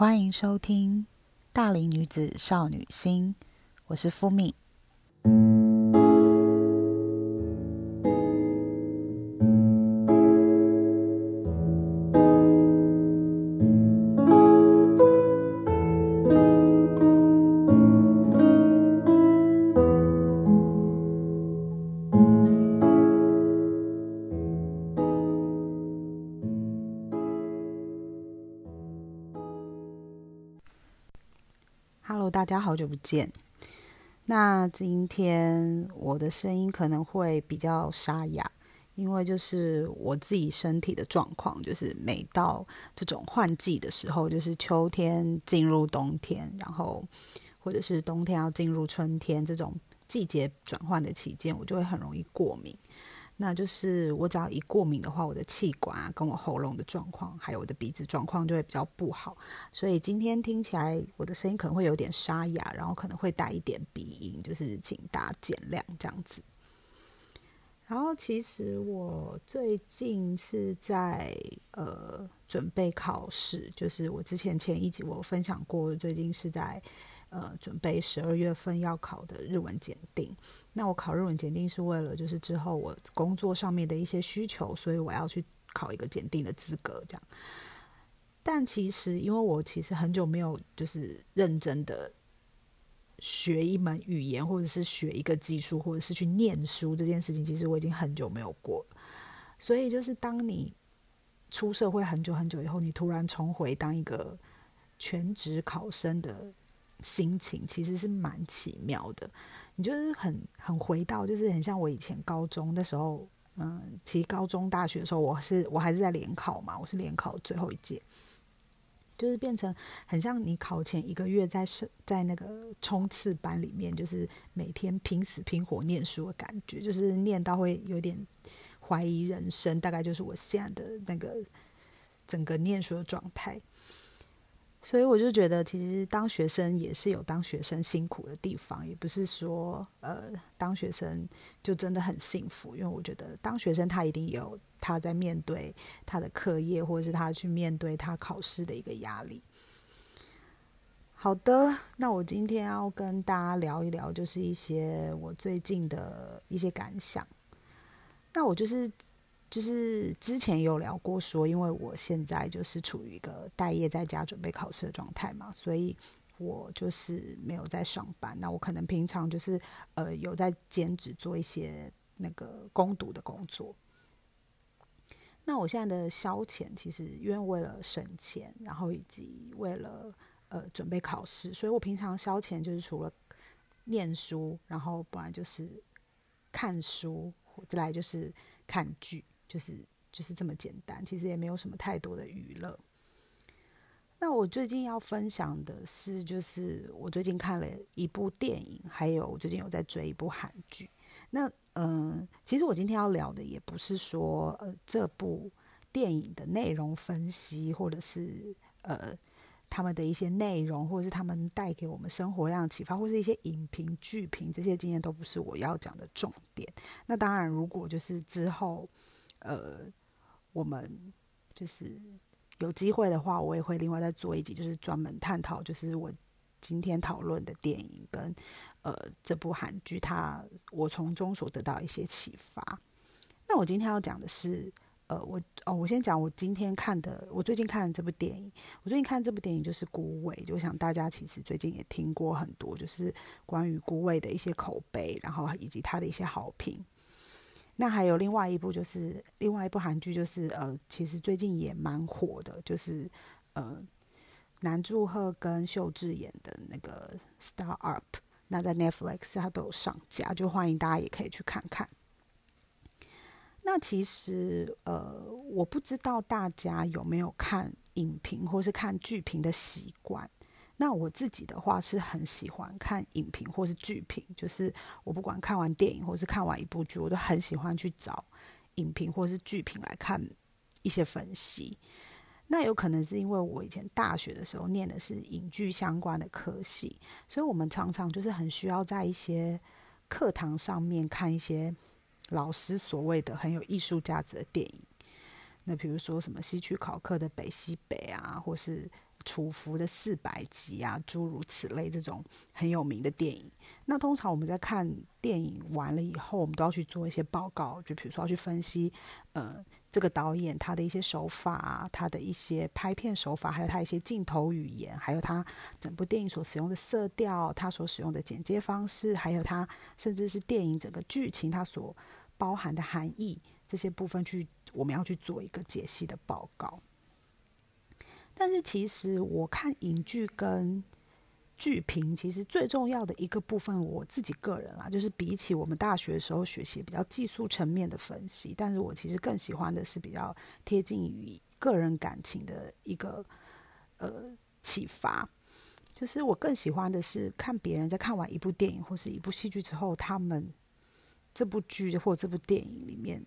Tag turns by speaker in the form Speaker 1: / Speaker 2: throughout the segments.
Speaker 1: 欢迎收听《大龄女子少女心》，我是敷米。好久不见。那今天我的声音可能会比较沙哑，因为就是我自己身体的状况，就是每到这种换季的时候，就是秋天进入冬天，然后或者是冬天要进入春天这种季节转换的期间，我就会很容易过敏。那就是我只要一过敏的话，我的气管啊，跟我喉咙的状况，还有我的鼻子状况就会比较不好。所以今天听起来我的声音可能会有点沙哑，然后可能会带一点鼻音，就是请大家见谅这样子。然后其实我最近是在呃准备考试，就是我之前前一集我分享过，最近是在呃准备十二月份要考的日文检定。那我考日文检定是为了，就是之后我工作上面的一些需求，所以我要去考一个检定的资格，这样。但其实，因为我其实很久没有就是认真的学一门语言，或者是学一个技术，或者是去念书这件事情，其实我已经很久没有过。所以，就是当你出社会很久很久以后，你突然重回当一个全职考生的心情，其实是蛮奇妙的。你就是很很回到，就是很像我以前高中的时候，嗯，其实高中大学的时候，我是我还是在联考嘛，我是联考最后一届，就是变成很像你考前一个月在是在那个冲刺班里面，就是每天拼死拼活念书的感觉，就是念到会有点怀疑人生，大概就是我现在的那个整个念书的状态。所以我就觉得，其实当学生也是有当学生辛苦的地方，也不是说呃当学生就真的很幸福。因为我觉得当学生他一定有他在面对他的课业，或者是他去面对他考试的一个压力。好的，那我今天要跟大家聊一聊，就是一些我最近的一些感想。那我就是。就是之前有聊过，说因为我现在就是处于一个待业在家准备考试的状态嘛，所以我就是没有在上班。那我可能平常就是呃有在兼职做一些那个攻读的工作。那我现在的消遣，其实因为为了省钱，然后以及为了呃准备考试，所以我平常消遣就是除了念书，然后不然就是看书，再来就是看剧。就是就是这么简单，其实也没有什么太多的娱乐。那我最近要分享的是，就是我最近看了一部电影，还有我最近有在追一部韩剧。那嗯，其实我今天要聊的也不是说呃这部电影的内容分析，或者是呃他们的一些内容，或者是他们带给我们生活量启发，或是一些影评剧评这些经验，都不是我要讲的重点。那当然，如果就是之后。呃，我们就是有机会的话，我也会另外再做一集，就是专门探讨，就是我今天讨论的电影跟呃这部韩剧，它我从中所得到一些启发。那我今天要讲的是，呃，我哦，我先讲我今天看的，我最近看的这部电影。我最近看这部电影就是《孤味》，就想大家其实最近也听过很多，就是关于《孤味》的一些口碑，然后以及它的一些好评。那还有另外一部，就是另外一部韩剧，就是呃，其实最近也蛮火的，就是呃，南柱赫跟秀智演的那个《Star Up》，那在 Netflix 它都有上架，就欢迎大家也可以去看看。那其实呃，我不知道大家有没有看影评或是看剧评的习惯。那我自己的话是很喜欢看影评或是剧评，就是我不管看完电影或是看完一部剧，我都很喜欢去找影评或是剧评来看一些分析。那有可能是因为我以前大学的时候念的是影剧相关的科系，所以我们常常就是很需要在一些课堂上面看一些老师所谓的很有艺术价值的电影。那比如说什么西区考克的《北西北》啊，或是。楚服的四百集啊，诸如此类这种很有名的电影。那通常我们在看电影完了以后，我们都要去做一些报告，就比如说要去分析，呃，这个导演他的一些手法，他的一些拍片手法，还有他一些镜头语言，还有他整部电影所使用的色调，他所使用的剪接方式，还有他甚至是电影整个剧情它所包含的含义这些部分去，我们要去做一个解析的报告。但是其实我看影剧跟剧评，其实最重要的一个部分，我自己个人啦，就是比起我们大学的时候学习比较技术层面的分析，但是我其实更喜欢的是比较贴近于个人感情的一个呃启发。就是我更喜欢的是看别人在看完一部电影或是一部戏剧之后，他们这部剧或这部电影里面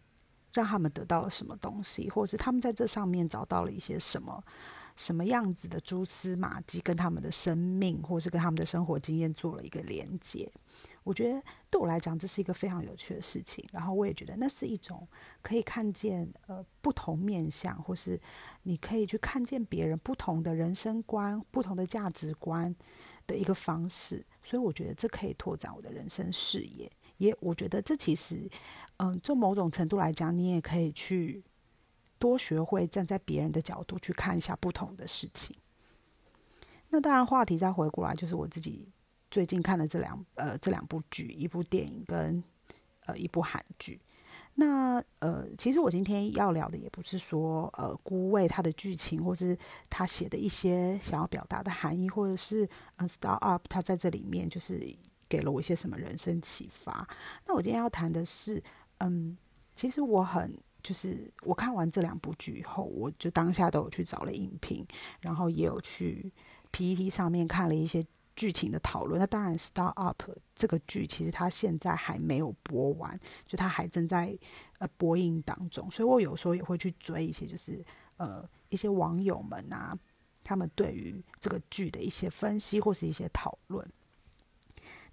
Speaker 1: 让他们得到了什么东西，或者是他们在这上面找到了一些什么。什么样子的蛛丝马迹跟他们的生命，或是跟他们的生活经验做了一个连接？我觉得对我来讲，这是一个非常有趣的事情。然后我也觉得那是一种可以看见呃不同面相，或是你可以去看见别人不同的人生观、不同的价值观的一个方式。所以我觉得这可以拓展我的人生视野。也我觉得这其实，嗯，就某种程度来讲，你也可以去。多学会站在别人的角度去看一下不同的事情。那当然，话题再回过来，就是我自己最近看的这两呃这两部剧，一部电影跟呃一部韩剧。那呃，其实我今天要聊的也不是说呃孤味它的剧情，或是他写的一些想要表达的含义，或者是嗯 Star Up 他在这里面就是给了我一些什么人生启发。那我今天要谈的是，嗯，其实我很。就是我看完这两部剧以后，我就当下都有去找了影评，然后也有去 PPT 上面看了一些剧情的讨论。那当然，《Star Up》这个剧其实它现在还没有播完，就它还正在呃播映当中，所以我有时候也会去追一些，就是呃一些网友们啊，他们对于这个剧的一些分析或是一些讨论。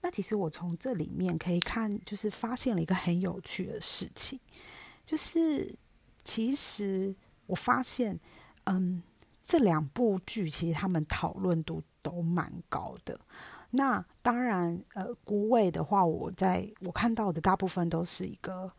Speaker 1: 那其实我从这里面可以看，就是发现了一个很有趣的事情。就是，其实我发现，嗯，这两部剧其实他们讨论度都蛮高的。那当然，呃，孤味的话，我在我看到的大部分都是一个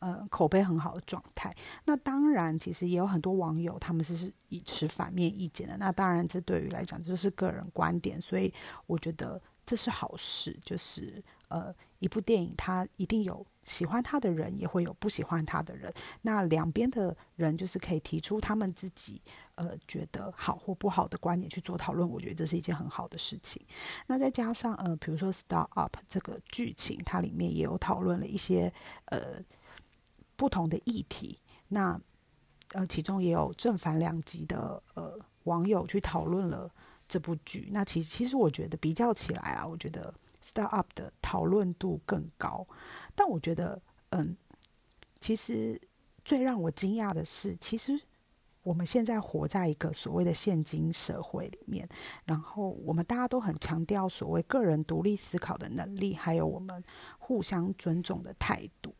Speaker 1: 呃口碑很好的状态。那当然，其实也有很多网友他们是是以持反面意见的。那当然，这对于来讲就是个人观点，所以我觉得这是好事，就是。呃，一部电影，它一定有喜欢他的人，也会有不喜欢他的人。那两边的人就是可以提出他们自己呃觉得好或不好的观点去做讨论。我觉得这是一件很好的事情。那再加上呃，比如说《Star Up》这个剧情，它里面也有讨论了一些呃不同的议题。那呃，其中也有正反两极的呃网友去讨论了这部剧。那其实其实我觉得比较起来啊，我觉得。Start up 的讨论度更高，但我觉得，嗯，其实最让我惊讶的是，其实我们现在活在一个所谓的现今社会里面，然后我们大家都很强调所谓个人独立思考的能力，还有我们互相尊重的态度。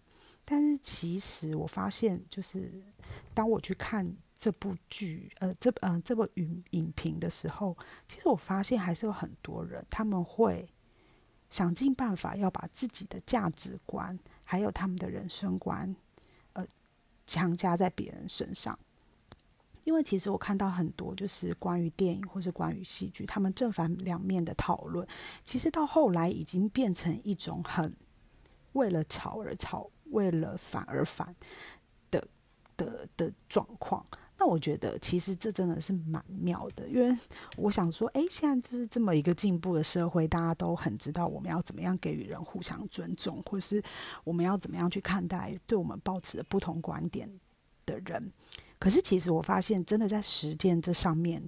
Speaker 1: 但是，其实我发现，就是当我去看这部剧，呃，这呃这部影影评的时候，其实我发现还是有很多人他们会。想尽办法要把自己的价值观，还有他们的人生观，呃，强加在别人身上。因为其实我看到很多就是关于电影或是关于戏剧，他们正反两面的讨论，其实到后来已经变成一种很为了吵而吵，为了反而反的的的状况。那我觉得其实这真的是蛮妙的，因为我想说，哎，现在就是这么一个进步的社会，大家都很知道我们要怎么样给予人互相尊重，或是我们要怎么样去看待对我们保持的不同观点的人。可是其实我发现，真的在实践这上面，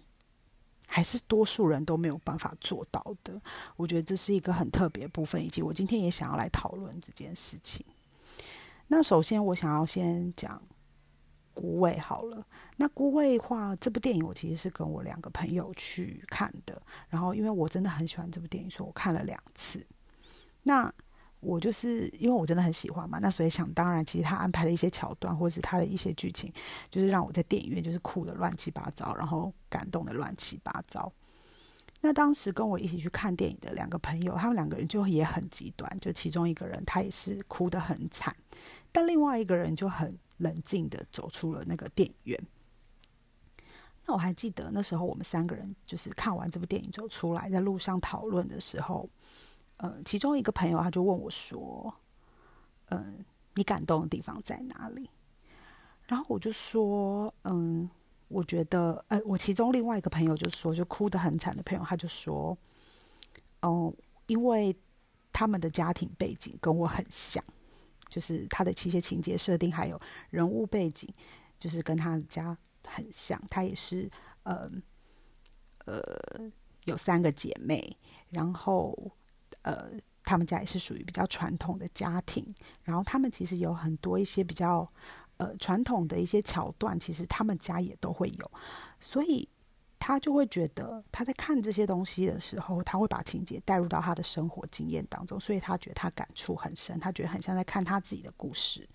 Speaker 1: 还是多数人都没有办法做到的。我觉得这是一个很特别的部分，以及我今天也想要来讨论这件事情。那首先，我想要先讲。孤味好了，那孤味话这部电影我其实是跟我两个朋友去看的，然后因为我真的很喜欢这部电影，所以我看了两次。那我就是因为我真的很喜欢嘛，那所以想当然，其实他安排了一些桥段，或者是他的一些剧情，就是让我在电影院就是哭的乱七八糟，然后感动的乱七八糟。那当时跟我一起去看电影的两个朋友，他们两个人就也很极端，就其中一个人他也是哭得很惨，但另外一个人就很冷静的走出了那个电影院。那我还记得那时候我们三个人就是看完这部电影走出来，在路上讨论的时候，呃，其中一个朋友他就问我说：“嗯，你感动的地方在哪里？”然后我就说：“嗯。”我觉得，呃，我其中另外一个朋友就说，就哭得很惨的朋友，他就说，哦，因为他们的家庭背景跟我很像，就是他的一些情节设定还有人物背景，就是跟他家很像。他也是，呃，呃，有三个姐妹，然后，呃，他们家也是属于比较传统的家庭，然后他们其实有很多一些比较。呃，传统的一些桥段，其实他们家也都会有，所以他就会觉得他在看这些东西的时候，他会把情节带入到他的生活经验当中，所以他觉得他感触很深，他觉得很像在看他自己的故事。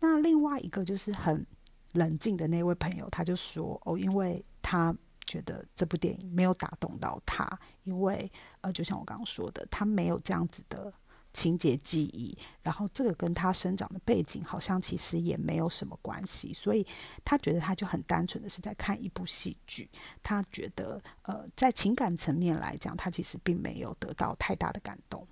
Speaker 1: 那另外一个就是很冷静的那位朋友，他就说：“哦，因为他觉得这部电影没有打动到他，因为呃，就像我刚刚说的，他没有这样子的。”情节记忆，然后这个跟他生长的背景好像其实也没有什么关系，所以他觉得他就很单纯的是在看一部戏剧，他觉得呃在情感层面来讲，他其实并没有得到太大的感动。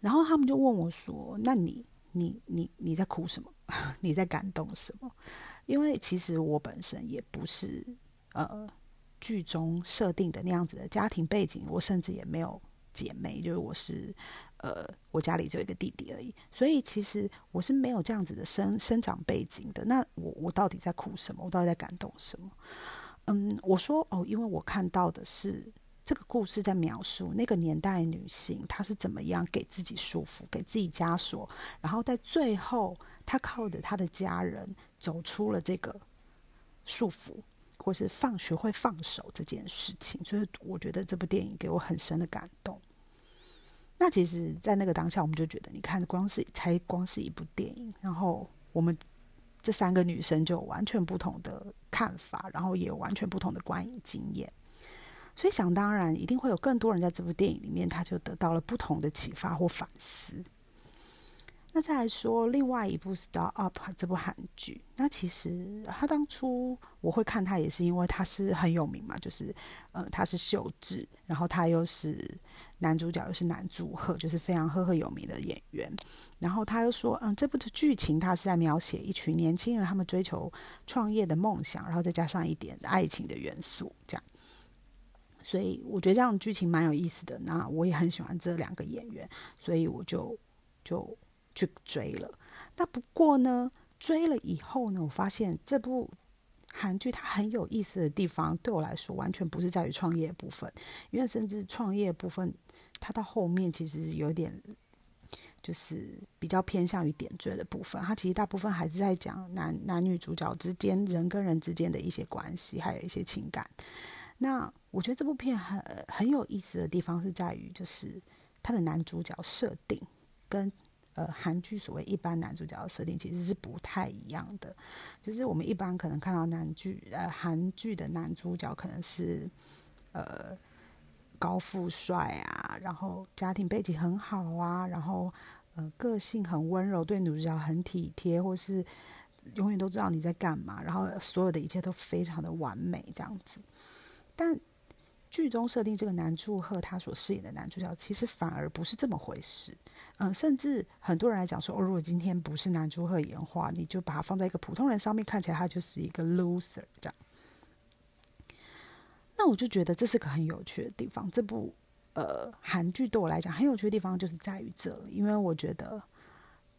Speaker 1: 然后他们就问我说：“那你你你你在哭什么？你在感动什么？”因为其实我本身也不是呃剧中设定的那样子的家庭背景，我甚至也没有。姐妹就是我是，呃，我家里只有一个弟弟而已，所以其实我是没有这样子的生生长背景的。那我我到底在哭什么？我到底在感动什么？嗯，我说哦，因为我看到的是这个故事在描述那个年代女性她是怎么样给自己束缚，给自己枷锁，然后在最后她靠着她的家人走出了这个束缚。或是放学会放手这件事情，所以我觉得这部电影给我很深的感动。那其实，在那个当下，我们就觉得，你看，光是才光是一部电影，然后我们这三个女生就有完全不同的看法，然后也有完全不同的观影经验。所以想当然，一定会有更多人在这部电影里面，他就得到了不同的启发或反思。那再来说另外一部《Star Up》这部韩剧，那其实他当初我会看他也是因为他是很有名嘛，就是呃他是秀智，然后他又是男主角又是男祝贺，就是非常赫赫有名的演员。然后他又说，嗯，这部的剧情他是在描写一群年轻人他们追求创业的梦想，然后再加上一点爱情的元素，这样。所以我觉得这样剧情蛮有意思的。那我也很喜欢这两个演员，所以我就就。去追了，那不过呢，追了以后呢，我发现这部韩剧它很有意思的地方，对我来说完全不是在于创业部分，因为甚至创业部分，它到后面其实有点就是比较偏向于点缀的部分，它其实大部分还是在讲男男女主角之间人跟人之间的一些关系，还有一些情感。那我觉得这部片很很有意思的地方是在于，就是它的男主角设定跟。呃，韩剧所谓一般男主角的设定其实是不太一样的，就是我们一般可能看到男剧，呃，韩剧的男主角可能是呃高富帅啊，然后家庭背景很好啊，然后呃个性很温柔，对女主角很体贴，或是永远都知道你在干嘛，然后所有的一切都非常的完美这样子，但。剧中设定这个男祝贺他所饰演的男主角，其实反而不是这么回事。嗯，甚至很多人来讲说，哦，如果今天不是男祝贺演话，你就把他放在一个普通人上面，看起来他就是一个 loser 这样。那我就觉得这是个很有趣的地方。这部呃韩剧对我来讲很有趣的地方，就是在于这里，因为我觉得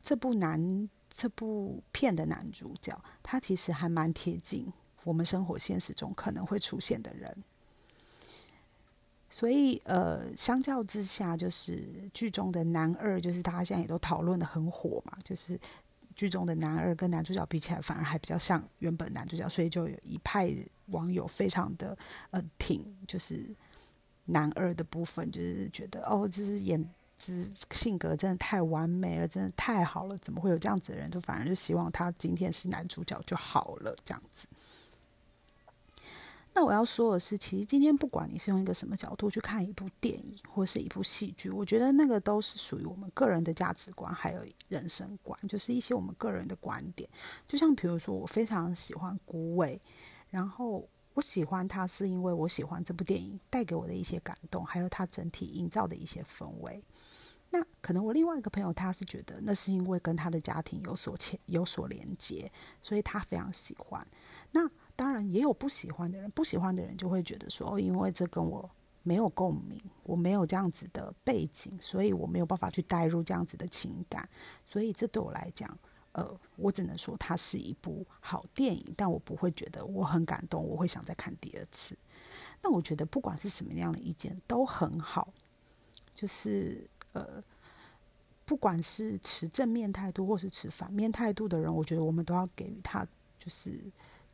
Speaker 1: 这部男这部片的男主角，他其实还蛮贴近我们生活现实中可能会出现的人。所以，呃，相较之下，就是剧中的男二，就是大家现在也都讨论的很火嘛。就是剧中的男二跟男主角比起来，反而还比较像原本男主角，所以就有一派网友非常的呃挺，就是男二的部分，就是觉得哦，就是演是性格真的太完美了，真的太好了，怎么会有这样子的人？就反而就希望他今天是男主角就好了，这样子。那我要说的是，其实今天不管你是用一个什么角度去看一部电影或是一部戏剧，我觉得那个都是属于我们个人的价值观，还有人生观，就是一些我们个人的观点。就像比如说，我非常喜欢《孤味》，然后我喜欢它是因为我喜欢这部电影带给我的一些感动，还有它整体营造的一些氛围。那可能我另外一个朋友他是觉得那是因为跟他的家庭有所牵有所连接，所以他非常喜欢。那当然也有不喜欢的人，不喜欢的人就会觉得说，哦，因为这跟我没有共鸣，我没有这样子的背景，所以我没有办法去带入这样子的情感，所以这对我来讲，呃，我只能说它是一部好电影，但我不会觉得我很感动，我会想再看第二次。那我觉得不管是什么样的意见都很好，就是呃，不管是持正面态度或是持反面态度的人，我觉得我们都要给予他就是。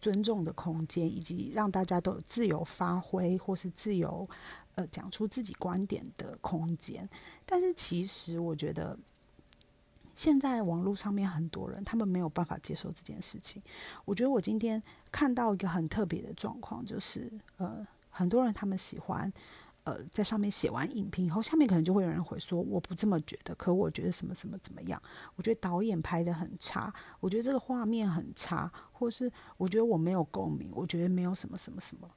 Speaker 1: 尊重的空间，以及让大家都有自由发挥或是自由呃讲出自己观点的空间。但是其实我觉得，现在网络上面很多人他们没有办法接受这件事情。我觉得我今天看到一个很特别的状况，就是呃很多人他们喜欢。呃，在上面写完影评以后，下面可能就会有人回说：“我不这么觉得，可我觉得什么什么怎么样？我觉得导演拍的很差，我觉得这个画面很差，或是我觉得我没有共鸣，我觉得没有什么什么什么。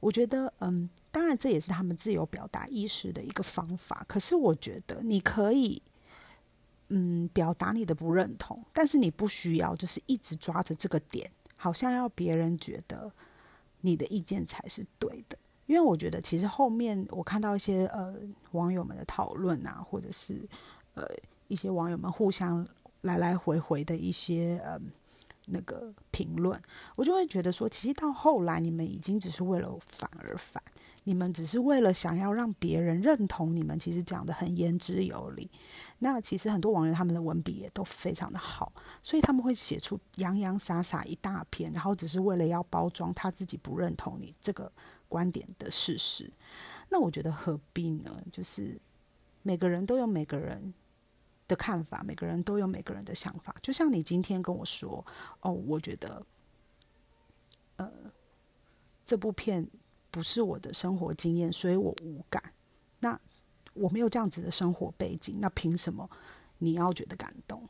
Speaker 1: 我觉得，嗯，当然这也是他们自由表达意识的一个方法。可是我觉得你可以，嗯，表达你的不认同，但是你不需要就是一直抓着这个点，好像要别人觉得你的意见才是对的。”因为我觉得，其实后面我看到一些呃网友们的讨论啊，或者是呃一些网友们互相来来回回的一些呃那个评论，我就会觉得说，其实到后来你们已经只是为了反而反，你们只是为了想要让别人认同你们，其实讲的很言之有理。那其实很多网友他们的文笔也都非常的好，所以他们会写出洋洋洒洒一大篇，然后只是为了要包装他自己不认同你这个。观点的事实，那我觉得何必呢？就是每个人都有每个人的看法，每个人都有每个人的想法。就像你今天跟我说，哦，我觉得，呃，这部片不是我的生活经验，所以我无感。那我没有这样子的生活背景，那凭什么你要觉得感动？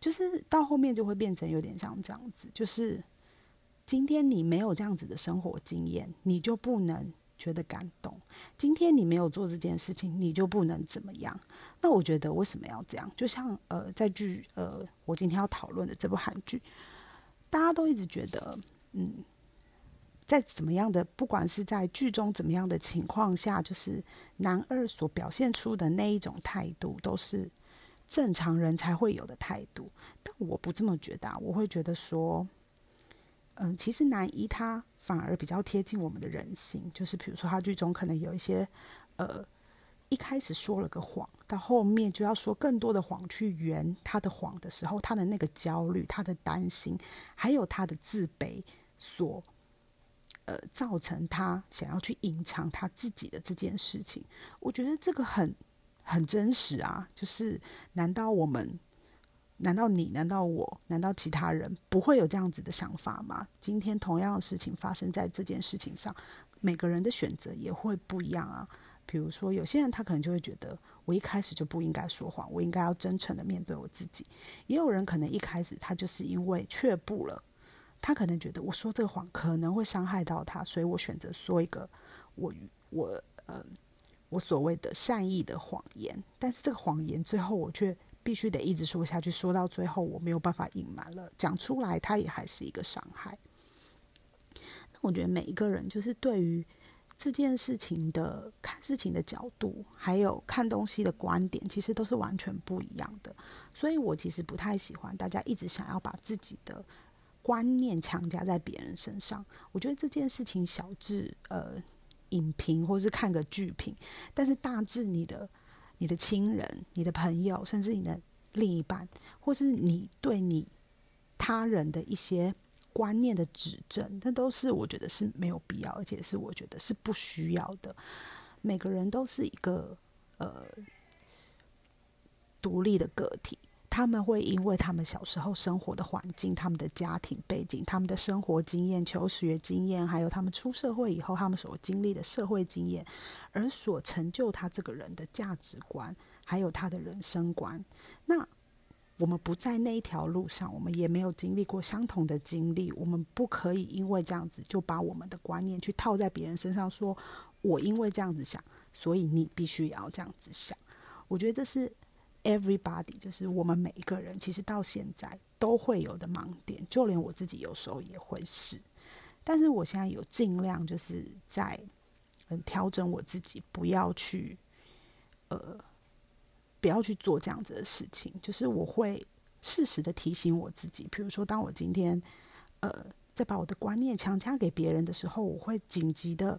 Speaker 1: 就是到后面就会变成有点像这样子，就是。今天你没有这样子的生活经验，你就不能觉得感动。今天你没有做这件事情，你就不能怎么样。那我觉得为什么要这样？就像呃，在剧呃，我今天要讨论的这部韩剧，大家都一直觉得，嗯，在怎么样的，不管是在剧中怎么样的情况下，就是男二所表现出的那一种态度，都是正常人才会有的态度。但我不这么觉得，啊我会觉得说。嗯，其实男一他反而比较贴近我们的人性，就是比如说他剧中可能有一些，呃，一开始说了个谎，到后面就要说更多的谎去圆他的谎的时候，他的那个焦虑、他的担心，还有他的自卑，所呃造成他想要去隐藏他自己的这件事情，我觉得这个很很真实啊，就是难道我们？难道你？难道我？难道其他人不会有这样子的想法吗？今天同样的事情发生在这件事情上，每个人的选择也会不一样啊。比如说，有些人他可能就会觉得，我一开始就不应该说谎，我应该要真诚的面对我自己。也有人可能一开始他就是因为却步了，他可能觉得我说这个谎可能会伤害到他，所以我选择说一个我我呃我所谓的善意的谎言。但是这个谎言最后我却。必须得一直说下去，说到最后我没有办法隐瞒了，讲出来它也还是一个伤害。那我觉得每一个人就是对于这件事情的看事情的角度，还有看东西的观点，其实都是完全不一样的。所以我其实不太喜欢大家一直想要把自己的观念强加在别人身上。我觉得这件事情小至呃影评或是看个剧评，但是大致你的。你的亲人、你的朋友，甚至你的另一半，或是你对你他人的一些观念的指正，那都是我觉得是没有必要，而且是我觉得是不需要的。每个人都是一个呃独立的个体。他们会因为他们小时候生活的环境、他们的家庭背景、他们的生活经验、求学经验，还有他们出社会以后他们所经历的社会经验，而所成就他这个人的价值观，还有他的人生观。那我们不在那一条路上，我们也没有经历过相同的经历，我们不可以因为这样子就把我们的观念去套在别人身上，说我因为这样子想，所以你必须也要这样子想。我觉得这是。Everybody，就是我们每一个人，其实到现在都会有的盲点，就连我自己有时候也会是。但是我现在有尽量，就是在调整我自己，不要去呃不要去做这样子的事情。就是我会适时的提醒我自己，比如说，当我今天呃在把我的观念强加给别人的时候，我会紧急的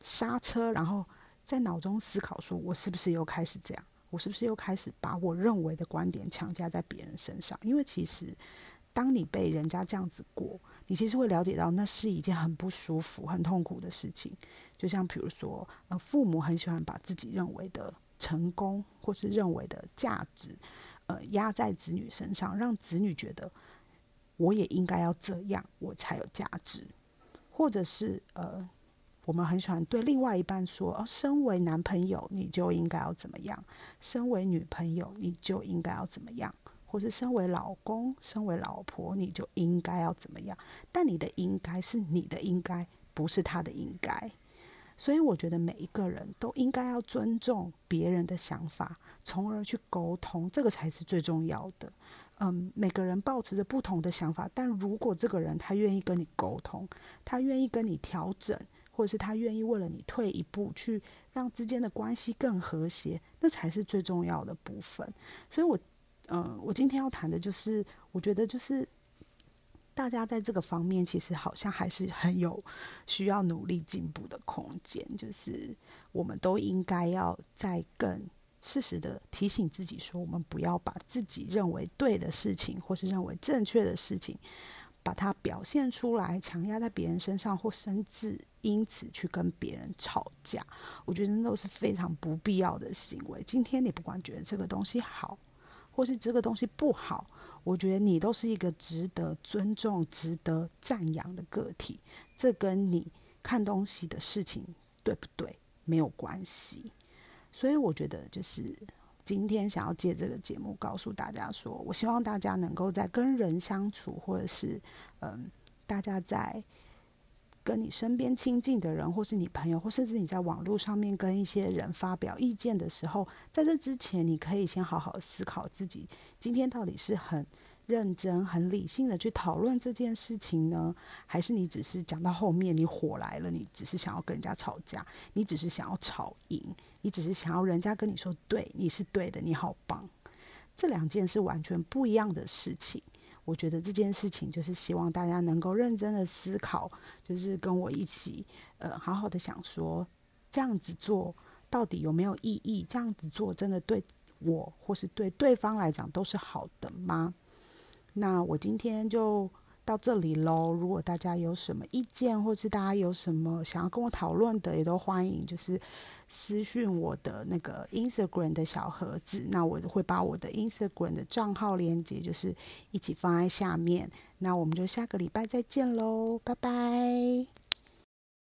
Speaker 1: 刹车，然后在脑中思考，说我是不是又开始这样。我是不是又开始把我认为的观点强加在别人身上？因为其实，当你被人家这样子过，你其实会了解到那是一件很不舒服、很痛苦的事情。就像比如说，呃，父母很喜欢把自己认为的成功或是认为的价值，呃，压在子女身上，让子女觉得我也应该要这样，我才有价值，或者是呃。我们很喜欢对另外一半说：“哦，身为男朋友，你就应该要怎么样；身为女朋友，你就应该要怎么样；或是身为老公、身为老婆，你就应该要怎么样。”但你的应该是你的应该，不是他的应该。所以，我觉得每一个人都应该要尊重别人的想法，从而去沟通，这个才是最重要的。嗯，每个人保持着不同的想法，但如果这个人他愿意跟你沟通，他愿意跟你调整。或者是他愿意为了你退一步，去让之间的关系更和谐，那才是最重要的部分。所以，我，嗯，我今天要谈的就是，我觉得就是大家在这个方面，其实好像还是很有需要努力进步的空间。就是我们都应该要在更适时的提醒自己，说我们不要把自己认为对的事情，或是认为正确的事情。把它表现出来，强压在别人身上，或甚至因此去跟别人吵架，我觉得那都是非常不必要的行为。今天你不管觉得这个东西好，或是这个东西不好，我觉得你都是一个值得尊重、值得赞扬的个体。这跟你看东西的事情对不对没有关系。所以我觉得就是。今天想要借这个节目告诉大家，说我希望大家能够在跟人相处，或者是嗯，大家在跟你身边亲近的人，或是你朋友，或甚至你在网络上面跟一些人发表意见的时候，在这之前，你可以先好好思考自己今天到底是很。认真、很理性的去讨论这件事情呢，还是你只是讲到后面你火来了，你只是想要跟人家吵架，你只是想要吵赢，你只是想要人家跟你说对，你是对的，你好棒。这两件是完全不一样的事情。我觉得这件事情就是希望大家能够认真的思考，就是跟我一起，呃，好好的想说，这样子做到底有没有意义？这样子做真的对我或是对对方来讲都是好的吗？那我今天就到这里喽。如果大家有什么意见，或是大家有什么想要跟我讨论的，也都欢迎，就是私讯我的那个 Instagram 的小盒子。那我会把我的 Instagram 的账号链接，就是一起放在下面。那我们就下个礼拜再见喽，拜拜。